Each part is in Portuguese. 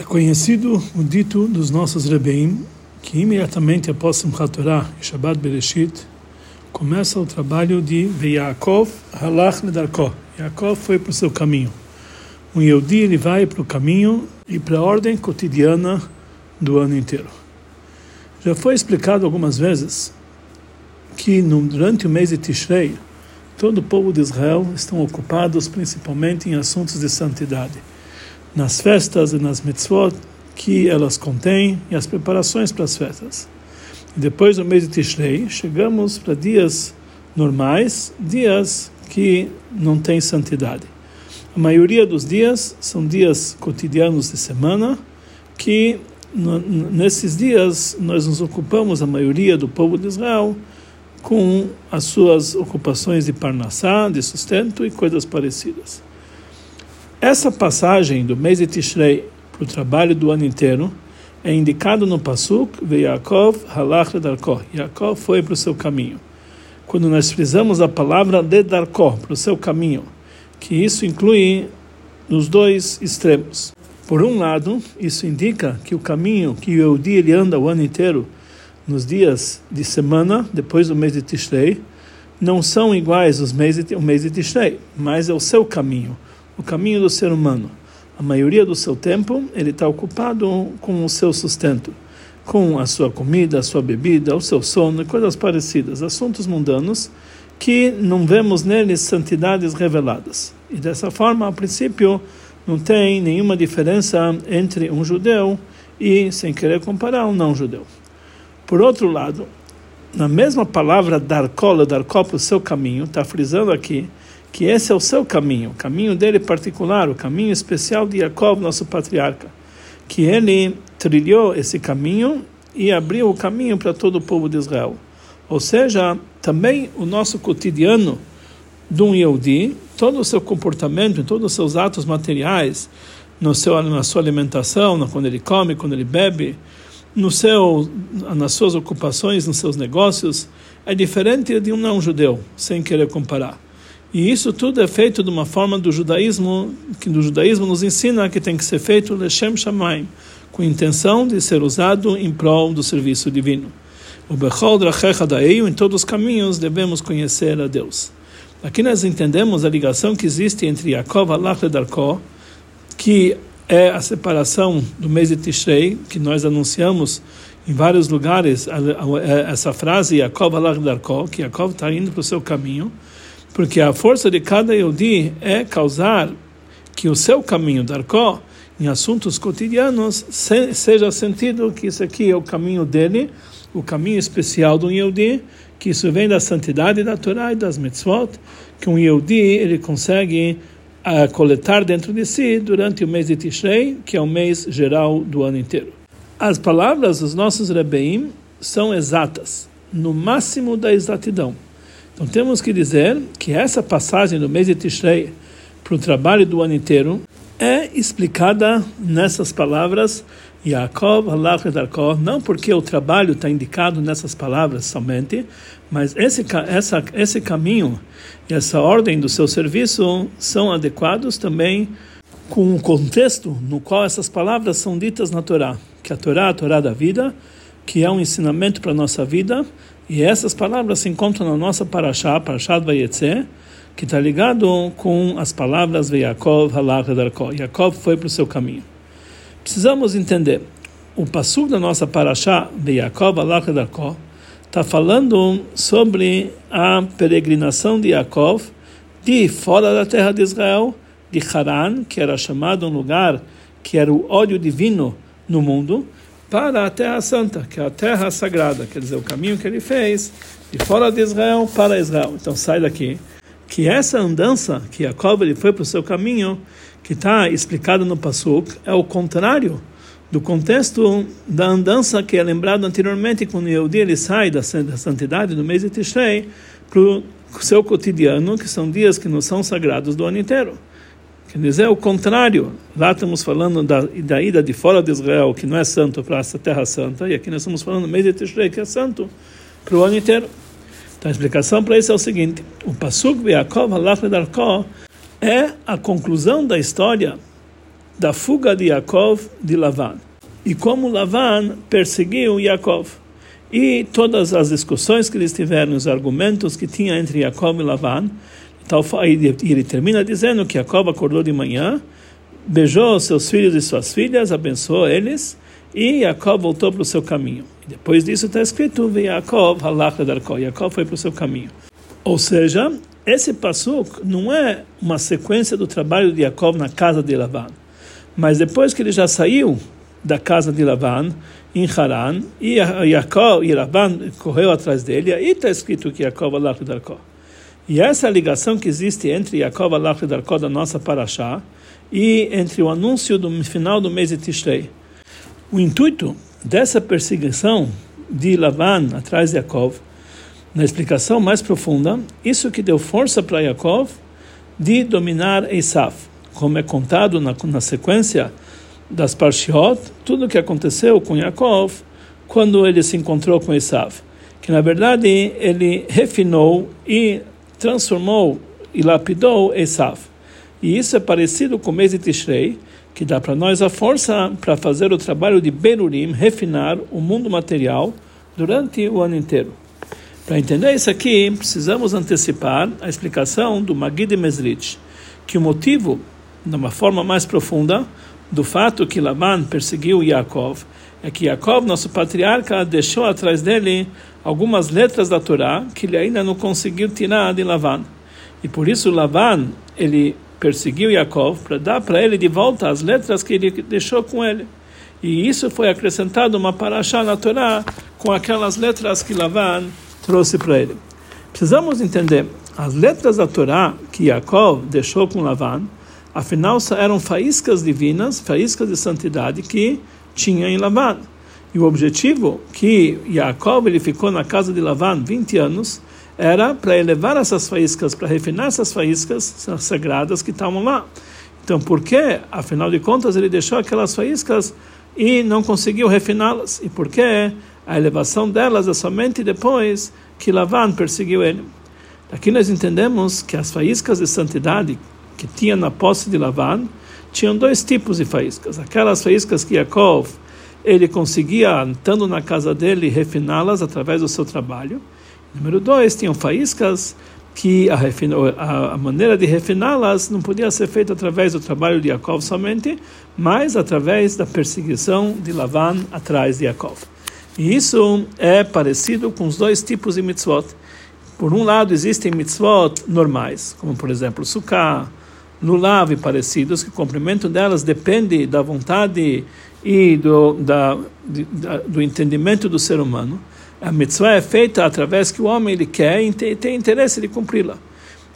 É conhecido o dito dos nossos Rebbeim que imediatamente após Simchat Torah e Shabbat Bereshit começa o trabalho de Yaakov halach ledarko. Yaakov foi para o seu caminho. Um Yehudi ele vai para o caminho e para a ordem cotidiana do ano inteiro. Já foi explicado algumas vezes que durante o mês de Tishrei todo o povo de Israel estão ocupados principalmente em assuntos de santidade nas festas e nas mitzvot que elas contêm e as preparações para as festas. E depois do mês de Tishrei, chegamos para dias normais, dias que não têm santidade. A maioria dos dias são dias cotidianos de semana, que nesses dias nós nos ocupamos, a maioria do povo de Israel, com as suas ocupações de parnassá, de sustento e coisas parecidas. Essa passagem do mês de Tishrei para o trabalho do ano inteiro é indicado no Pasuk Yaakov halach ledarko. Yaakov foi para o seu caminho. Quando nós frisamos a palavra ledarko, para o seu caminho, que isso inclui nos dois extremos. Por um lado, isso indica que o caminho que o Eudi ele anda o ano inteiro, nos dias de semana, depois do mês de Tishrei, não são iguais os meses de, o mês de Tishrei, mas é o seu caminho o caminho do ser humano. A maioria do seu tempo ele está ocupado com o seu sustento, com a sua comida, a sua bebida, o seu sono e coisas parecidas, assuntos mundanos que não vemos neles santidades reveladas. E dessa forma, a princípio, não tem nenhuma diferença entre um judeu e, sem querer comparar, um não judeu. Por outro lado, na mesma palavra darkol, darkol para o seu caminho, está frisando aqui que esse é o seu caminho, o caminho dele particular, o caminho especial de Jacob, nosso patriarca, que ele trilhou esse caminho e abriu o caminho para todo o povo de Israel. Ou seja, também o nosso cotidiano de um Yehudi, todo o seu comportamento, todos os seus atos materiais, no seu, na sua alimentação, quando ele come, quando ele bebe, no seu, nas suas ocupações, nos seus negócios, é diferente de um não-judeu, sem querer comparar. E isso tudo é feito de uma forma do judaísmo, que do judaísmo nos ensina que tem que ser feito Leshem Shamaim, com intenção de ser usado em prol do serviço divino. O Bechol Drachecha Daeio, em todos os caminhos, devemos conhecer a Deus. Aqui nós entendemos a ligação que existe entre Yaakov Alach Darko, que é a separação do mês de Tishrei, que nós anunciamos em vários lugares, essa frase Yaakov Alach Darko, que Yaakov está indo para o seu caminho, porque a força de cada Yehudi é causar que o seu caminho, Darkó, em assuntos cotidianos, seja sentido que isso aqui é o caminho dele, o caminho especial do Yehudi, que isso vem da santidade da Torá e das mitzvot, que um Yehudi ele consegue uh, coletar dentro de si durante o mês de Tishrei, que é o mês geral do ano inteiro. As palavras dos nossos Rebbeim são exatas, no máximo da exatidão. Então temos que dizer que essa passagem do mês de Tishrei para o trabalho do ano inteiro é explicada nessas palavras Yaakov halach ledarkov, não porque o trabalho está indicado nessas palavras somente, mas esse, essa, esse caminho e essa ordem do seu serviço são adequados também com o contexto no qual essas palavras são ditas na Torá, que a Torá é a Torá da vida, que é um ensinamento para a nossa vida, e essas palavras se encontram na nossa Parashá, Parashat Vayetze, que está ligado com as palavras Veyakov Halach Darko. Yaakov foi para o seu caminho. Precisamos entender, o passuk da nossa Parashá, Veyakov Halach Darko, está falando sobre a peregrinação de Yaakov de fora da terra de Israel, de Haran, que era chamado um lugar que era o óleo divino no mundo, para a Terra Santa, que é a Terra Sagrada, quer dizer, o caminho que ele fez de fora de Israel para Israel. Então sai daqui que essa andança que Jacob ele foi para o seu caminho, que está explicado no Pasuk, é o contrário do contexto da andança que é lembrado anteriormente quando o Yehudi ele sai da santidade do mês de Tishrei para o seu cotidiano, que são dias que não são sagrados do ano inteiro. Quer dizer, o contrário. Lá estamos falando da, da ida de fora de Israel, que não é santo, para essa terra santa, e aqui nós estamos falando do mês de Tishrei, que é santo, para o ano inteiro. Então a explicação para isso é o seguinte: o Pasuk Yaakov Halach Darko é a conclusão da história da fuga de Yaakov de Lavan e como Lavan perseguiu Yaakov e todas as discussões que eles tiveram, os argumentos que tinha entre Yaakov e Lavan, e ele termina dizendo que Jacob acordou de manhã, beijou seus filhos e suas filhas, abençoou eles, e Jacob voltou para o seu caminho. Depois disso está escrito, Jacob halach darko, Jacob foi para o seu caminho. Ou seja, esse passuk não é uma sequência do trabalho de Jacob na casa de Lavan, mas depois que ele já saiu da casa de Lavan, em Haran, e Jacob e Lavan correu atrás dele, aí está escrito que Jacob halach darko. E essa é ligação que existe entre Yaakov Alach Darkó da nossa Parashá e entre o anúncio do final do mês de Tishrei. O intuito dessa perseguição de Lavan atrás de Yaakov, na explicação mais profunda, isso que deu força para Yaakov de dominar Esav, como é contado na, na sequência das Parshiot, tudo o que aconteceu com Yaakov quando ele se encontrou com Esav, que na verdade ele refinou e transformou e lapidou Esav. E isso é parecido com o mês de Tishrei, que dá para nós a força para fazer o trabalho de Berurim, refinar o mundo material durante o ano inteiro. Para entender isso aqui, precisamos antecipar a explicação do Magid Mesrich, que o motivo, de uma forma mais profunda, do fato que Laban perseguiu Yaakov, é que Yaakov, nosso patriarca, deixou atrás dele algumas letras da Torá que ele ainda não conseguiu tirar de Lavan. E por isso Lavan, ele perseguiu Yaakov para dar para ele de volta as letras que ele deixou com ele. E isso foi acrescentado uma paraxá na Torá com aquelas letras que Lavan trouxe para ele. Precisamos entender, as letras da Torá que Yaakov deixou com Lavan, afinal eram faíscas divinas, faíscas de santidade que tinha em Lavan. E o objetivo que Yaakov ele ficou na casa de Lavan 20 anos era para elevar essas faíscas, para refinar essas faíscas sagradas que estavam lá. Então, por que, afinal de contas, ele deixou aquelas faíscas e não conseguiu refiná-las? E por que a elevação delas é somente depois que Lavan perseguiu ele? Aqui nós entendemos que as faíscas de santidade que tinha na posse de Lavan tinham dois tipos de faíscas. Aquelas faíscas que Yaakov ele conseguia, estando na casa dele, refiná-las através do seu trabalho. Número dois, tinham faíscas que a, a, a maneira de refiná-las não podia ser feita através do trabalho de Yaakov somente, mas através da perseguição de Lavan atrás de Yaakov. E isso é parecido com os dois tipos de mitzvot. Por um lado, existem mitzvot normais, como por exemplo, sukkah, lulav e parecidos, que o cumprimento delas depende da vontade e do, da, de, da, do entendimento do ser humano. A mitzvah é feita através que o homem ele quer e tem, interesse de cumpri-la.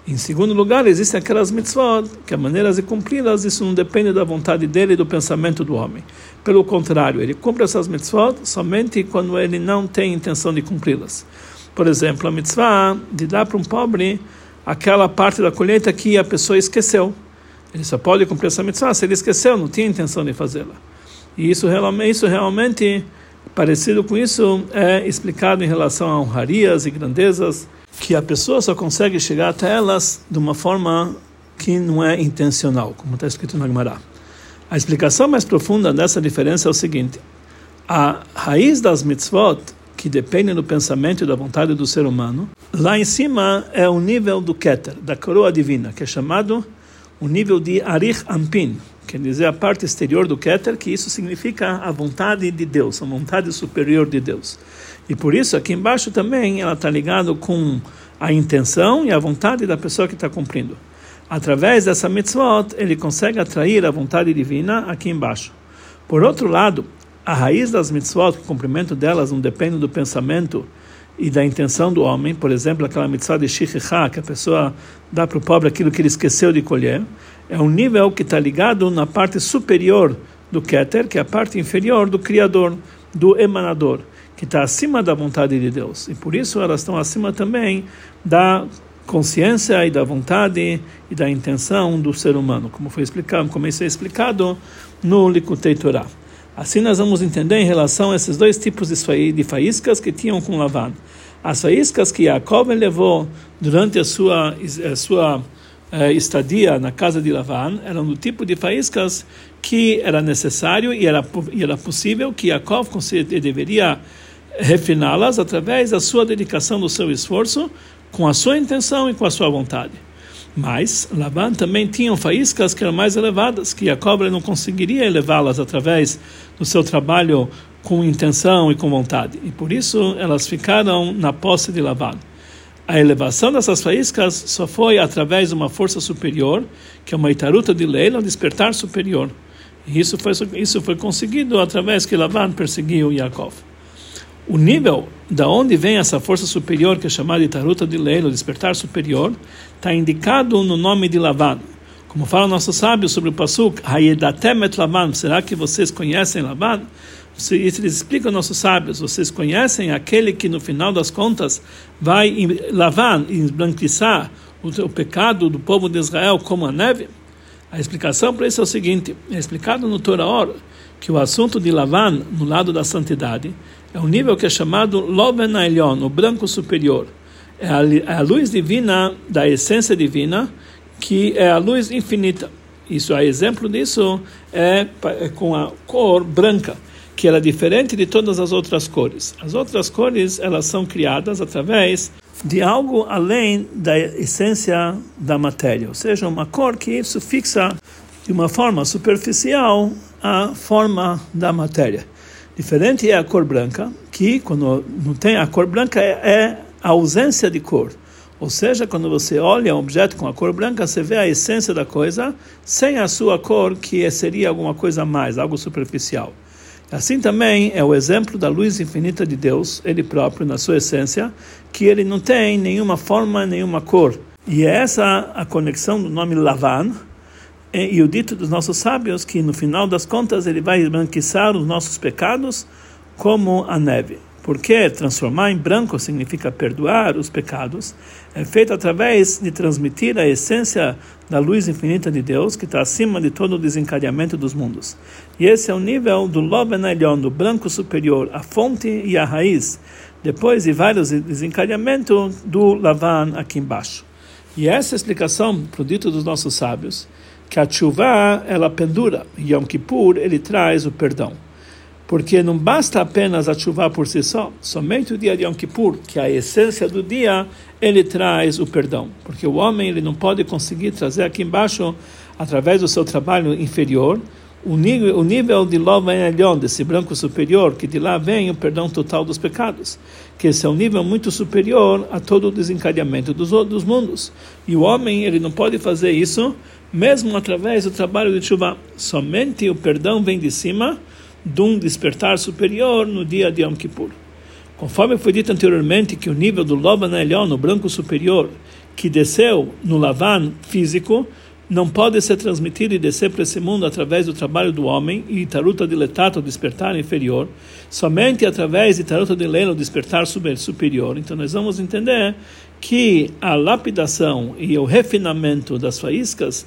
Em segundo lugar, existem aquelas mitzvot, que a maneira de cumpri-las, isso não depende da vontade dele e do pensamento do homem. Pelo contrário, ele cumpre essas mitzvot somente quando ele não tem intenção de cumpri-las. Por exemplo, a mitzvah de dar para um pobre aquela parte da colheita que a pessoa esqueceu. Ele só pode cumprir essa mitzvah se ele esqueceu, não tinha intenção de fazê-la. E isso realmente, isso realmente, parecido com isso, é explicado em relação a honrarias e grandezas, que a pessoa só consegue chegar até elas de uma forma que não é intencional, como está escrito na Gemara. A explicação mais profunda dessa diferença é o seguinte: a raiz das mitzvot, que dependem do pensamento e da vontade do ser humano, lá em cima é o nível do Keter, da coroa divina, que é chamado o nível de Arich Ampin, quer dizer a parte exterior do Keter, que isso significa a vontade de Deus, a vontade superior de Deus. E por isso aqui embaixo também ela está ligado com a intenção e a vontade da pessoa que está cumprindo. Através dessa mitzvot, ele consegue atrair a vontade divina aqui embaixo. Por outro lado, a raiz das mitzvot, o cumprimento delas não depende do pensamento e da intenção do homem, por exemplo, aquela mitzvah de shichicha, que a pessoa dá para o pobre aquilo que ele esqueceu de colher, é um nível que está ligado na parte superior do Keter, que é a parte inferior do Criador, do emanador, que está acima da vontade de Deus. E por isso elas estão acima também da consciência e da vontade e da intenção do ser humano, como foi explicado, como isso é explicado no Likutei Torah. Assim nós vamos entender em relação a esses dois tipos de faíscas que tinham com Lavan. As faíscas que Jacob levou durante a sua, a sua eh, estadia na casa de Lavan eram do tipo de faíscas que era necessário e era, e era possível que Yaakov deveria refiná-las através da sua dedicação, do seu esforço, com a sua intenção e com a sua vontade. Mas Laban também tinha faíscas que eram mais elevadas, que Jacob não conseguiria elevá-las através do seu trabalho com intenção e com vontade. E por isso elas ficaram na posse de Laban. A elevação dessas faíscas só foi através de uma força superior, que é uma itaruta de lei, um despertar superior. E isso foi, isso foi conseguido através que Laban perseguiu Yaakov. O nível da onde vem essa força superior, que é chamada de taruta de lei, o despertar superior, está indicado no nome de Lavan. Como falam nossos sábios sobre o Pasuk, Hayedatemet Lavan, será que vocês conhecem Lavan? Eles explicam nossos sábios, vocês conhecem aquele que no final das contas vai lavar embranquiçar o, pecado do povo de Israel como a neve? A explicação para isso é o seguinte: é explicado no Torah que o assunto de Lavan, no lado da santidade, é um nível que é chamado Loben Aelion, o branco superior. É a, é a, luz divina da essência divina, que é a luz infinita. Isso, a exemplo disso é, é com a cor branca, que ela é diferente de todas as outras cores. As outras cores, elas são criadas através de algo além da essência da matéria, ou seja, uma cor que isso fixa de uma forma superficial a forma da matéria. Diferente é a cor branca, que quando não tem a cor branca é, é a ausência de cor. Ou seja, quando você olha um objeto com a cor branca, você vê a essência da coisa sem a sua cor, que seria alguma coisa a mais, algo superficial. Assim também é o exemplo da luz infinita de Deus, ele próprio, na sua essência, que ele não tem nenhuma forma, nenhuma cor. E é essa a conexão do nome Lavan, e o dito dos nossos sábios que no final das contas ele vai branquiçar os nossos pecados como a neve. Porque transformar em branco significa perdoar os pecados, é feito através de transmitir a essência da luz infinita de Deus, que está acima de todo o desencadeamento dos mundos. E esse é o nível do Loben Elion, do branco superior, a fonte e a raiz, depois de vários desencadeamentos do Lavan aqui embaixo. E essa é a explicação para o dito dos nossos sábios que a chuva ela pendura, Yom Kippur ele traz o perdão. Porque não basta apenas a chuva por si só, somente o dia de Yom Kippur, que é a essência do dia, ele traz o perdão. Porque o homem ele não pode conseguir trazer aqui embaixo, através do seu trabalho inferior, o nível, o nível de Lova Elion, desse branco superior, que de lá vem o perdão total dos pecados, que esse é um nível muito superior a todo o desencadeamento dos, dos mundos. E o homem ele não pode fazer isso mesmo através do trabalho de chuva. Somente o perdão vem de cima de um despertar superior no dia de Yom Kippur. Conforme foi dito anteriormente que o nível do Loban Elion, no branco superior, que desceu no Lavan físico, não pode ser transmitido e descer para esse mundo através do trabalho do homem e taruta de letato, despertar inferior, somente através de taruta de lelo, despertar superior. Então nós vamos entender que a lapidação e o refinamento das faíscas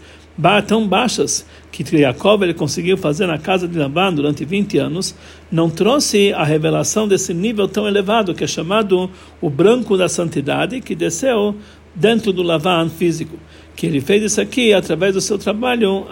tão baixas que Jacob ele conseguiu fazer na casa de Laban durante 20 anos, não trouxe a revelação desse nível tão elevado que é chamado o branco da santidade, que desceu dentro do Lavan físico que ele fez isso aqui através do seu trabalho,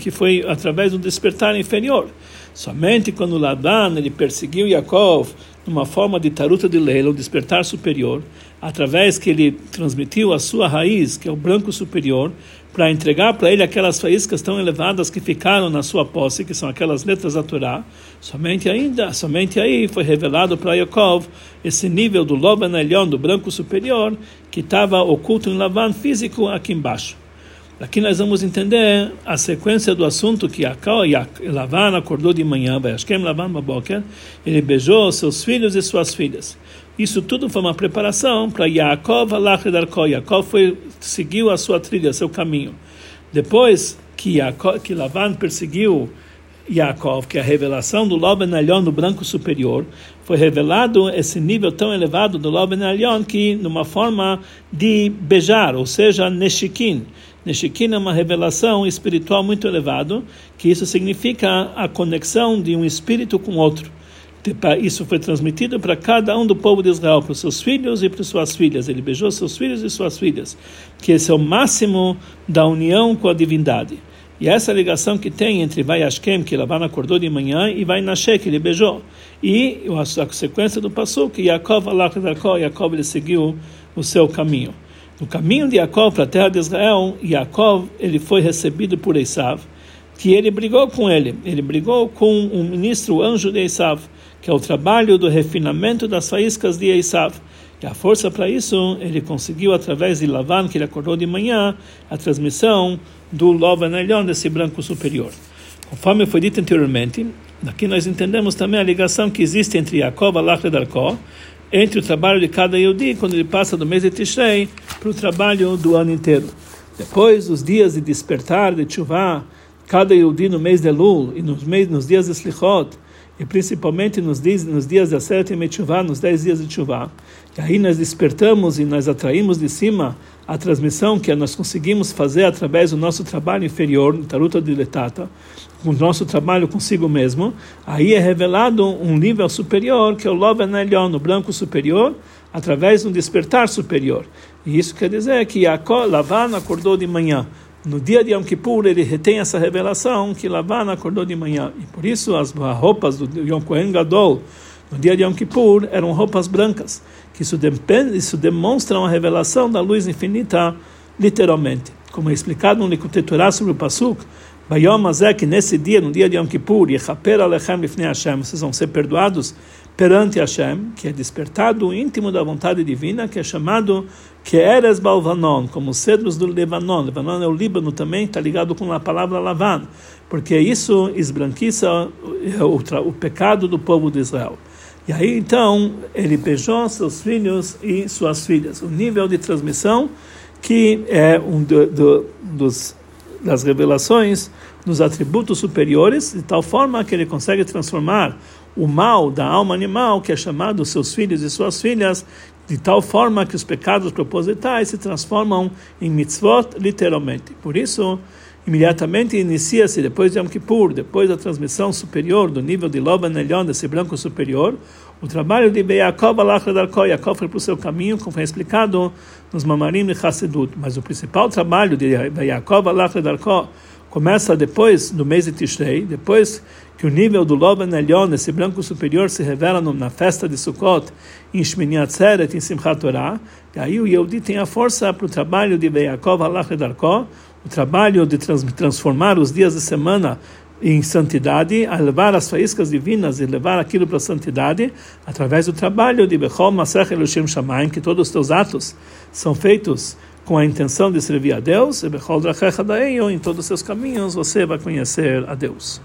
que foi através do despertar inferior. Somente quando Ladan ele perseguiu Yaakov numa forma de taruta de leila, o despertar superior, através que ele transmitiu a sua raiz, que é o branco superior, para entregar para ele aquelas faíscas tão elevadas que ficaram na sua posse, que são aquelas letras da Torá, somente ainda, somente aí foi revelado para Yaakov esse nível do Loban Elion, do branco superior, que estava oculto em Lavan físico aqui embaixo. Aqui nós vamos entender a sequência do assunto que Lavan acordou de manhã, Lavan Baboker, ele beijou seus filhos e suas filhas. Isso tudo foi uma preparação para Yaakov Alachedarko. Yaakov foi, seguiu a sua trilha, seu caminho. Depois que, Yaakov, que Lavan perseguiu Yaakov, que é a revelação do Loben Alion no branco superior, foi revelado esse nível tão elevado do Loben Alion que, numa forma de beijar, ou seja, Neshikin. Neshikin é uma revelação espiritual muito elevada, que isso significa a conexão de um espírito com outro. Isso foi transmitido para cada um do povo de Israel, para os seus filhos e para suas filhas. Ele beijou seus filhos e suas filhas, que esse é o máximo da união com a divindade. E essa ligação que tem entre vai Ashkem, que Lavan acordou de manhã, e vai Nashe, que ele beijou. E a sequência do passo que Yaakov Yaakov ele seguiu o seu caminho. No caminho de Yaakov para a terra de Israel, Yaakov ele foi recebido por Esav, que ele brigou com ele. Ele brigou com um ministro anjo de Esav, que é o trabalho do refinamento das faíscas de Esav. E a força para isso ele conseguiu através de Lavan, que ele acordou de manhã, a transmissão do Lovan Elyon, desse branco superior. Conforme foi dito anteriormente, daqui nós entendemos também a ligação que existe entre Yaakov e Darkó, entre o trabalho de cada Yehudi, quando ele passa do mês de Tishrei, para o trabalho do ano inteiro. Depois, os dias de despertar, de chuvá, cada Yehudi no mês de Lul e nos, mês, nos dias de Slichot, e principalmente nos dias, nos dias da sete Chuvá, nos dez dias de Chuvá. E aí nós despertamos e nós atraímos de cima a transmissão que nós conseguimos fazer através do nosso trabalho inferior, Taruta de Letata, com o nosso trabalho consigo mesmo. Aí é revelado um nível superior, que é o Loven Elion, o branco superior, através do despertar superior. E isso quer dizer que Lavan acordou de manhã no dia de Yom Kippur ele retém essa revelação que Lavan acordou de manhã e por isso as roupas do Yom Kohen Gadol no dia de Yom Kippur eram roupas brancas que isso, depende, isso demonstra uma revelação da luz infinita literalmente como é explicado no Likutei Torah sobre o Pasuk que nesse dia, no dia de Yom Kippur, vocês vão ser perdoados perante Hashem, que é despertado íntimo da vontade divina, que é chamado Keeres Balvanon, como os cedros do Lebanon. Lebanon é o Líbano também, está ligado com a palavra Lavan, porque isso esbranquiça o, o pecado do povo de Israel. E aí então ele beijou seus filhos e suas filhas. O nível de transmissão que é um do, do, dos das revelações nos atributos superiores, de tal forma que ele consegue transformar o mal da alma animal, que é chamado seus filhos e suas filhas, de tal forma que os pecados propositais se transformam em mitzvot, literalmente. Por isso, imediatamente inicia-se, depois de Yom Kippur, depois da transmissão superior, do nível de Loban Elion, desse branco superior, o trabalho de Beyakov Alachadarko, Yaakov foi para o seu caminho, como foi explicado nos Mamarim de Hassedut. Mas o principal trabalho de Beyakov Alachadarko começa depois do mês de Tishrei, depois que o nível do Loban Elion, esse branco superior, se revela na festa de Sukkot, em Shmini Atzeret, em Simchat Torah, e aí o Yehudi tem a força para o trabalho de Beyakov Alachadarko, o trabalho de transformar os dias de semana em santidade, a levar as faíscas divinas e levar aquilo para a santidade, através do trabalho de Bechol Masech Elohim Shamayim, que todos os teus atos são feitos com a intenção de servir a Deus, e Bechol Drachecha em todos os seus caminhos você vai conhecer a Deus.